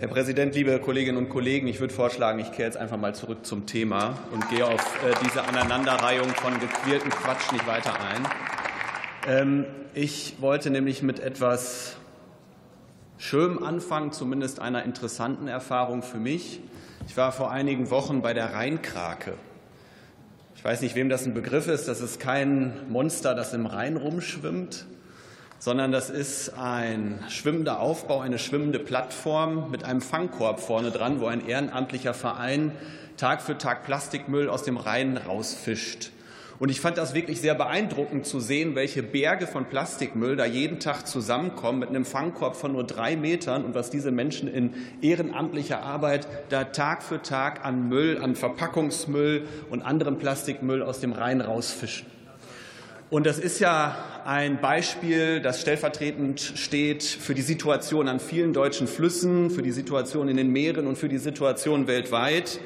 Herr Präsident, liebe Kolleginnen und Kollegen! Ich würde vorschlagen, ich kehre jetzt einfach mal zurück zum Thema und gehe auf äh, diese Aneinanderreihung von gequältem Quatsch nicht weiter ein. Ähm, ich wollte nämlich mit etwas Schönem anfangen, zumindest einer interessanten Erfahrung für mich. Ich war vor einigen Wochen bei der Rheinkrake. Ich weiß nicht, wem das ein Begriff ist. Das ist kein Monster, das im Rhein rumschwimmt, sondern das ist ein schwimmender Aufbau, eine schwimmende Plattform mit einem Fangkorb vorne dran, wo ein ehrenamtlicher Verein Tag für Tag Plastikmüll aus dem Rhein rausfischt. Und ich fand das wirklich sehr beeindruckend zu sehen, welche Berge von Plastikmüll da jeden Tag zusammenkommen mit einem Fangkorb von nur drei Metern und was diese Menschen in ehrenamtlicher Arbeit da Tag für Tag an Müll, an Verpackungsmüll und anderem Plastikmüll aus dem Rhein rausfischen. Und das ist ja ein Beispiel, das stellvertretend steht für die Situation an vielen deutschen Flüssen, für die Situation in den Meeren und für die Situation weltweit.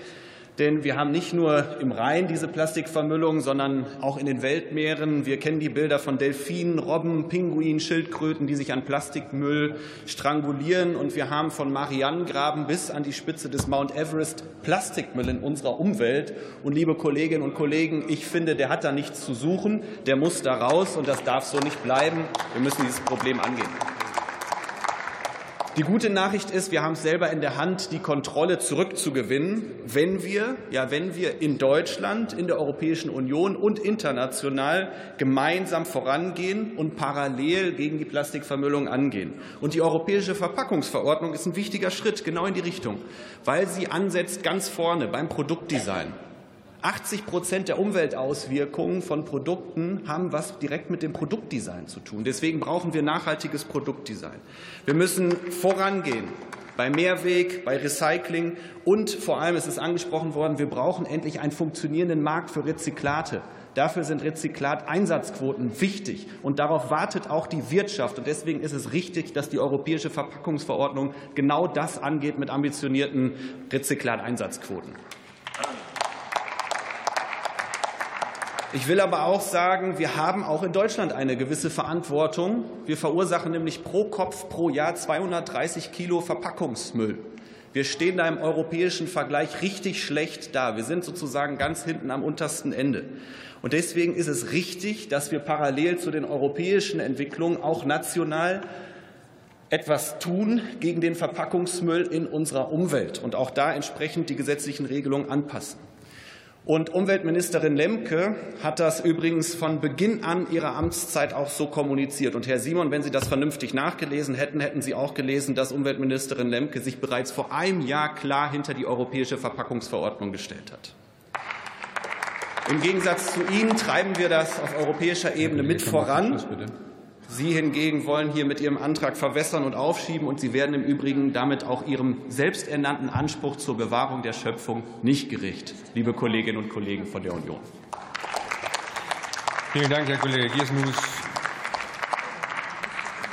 Denn wir haben nicht nur im Rhein diese Plastikvermüllung, sondern auch in den Weltmeeren. Wir kennen die Bilder von Delfinen, Robben, Pinguinen, Schildkröten, die sich an Plastikmüll strangulieren. Und wir haben von Marianengraben bis an die Spitze des Mount Everest Plastikmüll in unserer Umwelt. Und liebe Kolleginnen und Kollegen, ich finde, der hat da nichts zu suchen. Der muss da raus und das darf so nicht bleiben. Wir müssen dieses Problem angehen. Die gute Nachricht ist, wir haben es selber in der Hand, die Kontrolle zurückzugewinnen, wenn wir, ja, wenn wir in Deutschland, in der Europäischen Union und international gemeinsam vorangehen und parallel gegen die Plastikvermüllung angehen. Und die Europäische Verpackungsverordnung ist ein wichtiger Schritt genau in die Richtung, weil sie ansetzt ganz vorne beim Produktdesign. 80 Prozent der Umweltauswirkungen von Produkten haben was direkt mit dem Produktdesign zu tun. Deswegen brauchen wir nachhaltiges Produktdesign. Wir müssen vorangehen bei Mehrweg, bei Recycling und vor allem, es ist angesprochen worden, wir brauchen endlich einen funktionierenden Markt für Rezyklate. Dafür sind Rezyklateinsatzquoten wichtig. Und darauf wartet auch die Wirtschaft. Und deswegen ist es richtig, dass die Europäische Verpackungsverordnung genau das angeht mit ambitionierten Rezyklateinsatzquoten. Ich will aber auch sagen, wir haben auch in Deutschland eine gewisse Verantwortung. Wir verursachen nämlich pro Kopf pro Jahr 230 Kilo Verpackungsmüll. Wir stehen da im europäischen Vergleich richtig schlecht da. Wir sind sozusagen ganz hinten am untersten Ende. Und deswegen ist es richtig, dass wir parallel zu den europäischen Entwicklungen auch national etwas tun gegen den Verpackungsmüll in unserer Umwelt und auch da entsprechend die gesetzlichen Regelungen anpassen. Und Umweltministerin Lemke hat das übrigens von Beginn an ihrer Amtszeit auch so kommuniziert. Und Herr Simon, wenn Sie das vernünftig nachgelesen hätten, hätten Sie auch gelesen, dass Umweltministerin Lemke sich bereits vor einem Jahr klar hinter die europäische Verpackungsverordnung gestellt hat. Im Gegensatz zu Ihnen treiben wir das auf europäischer Ebene mit voran. Sie hingegen wollen hier mit Ihrem Antrag verwässern und aufschieben, und Sie werden im Übrigen damit auch Ihrem selbsternannten Anspruch zur Bewahrung der Schöpfung nicht gerecht, liebe Kolleginnen und Kollegen von der Union. Vielen Dank, Herr Kollege Giersmus.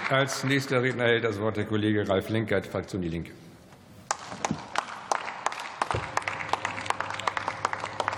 Als nächster Redner erhält das Wort der Kollege Ralf Lenkert, Fraktion Die Linke.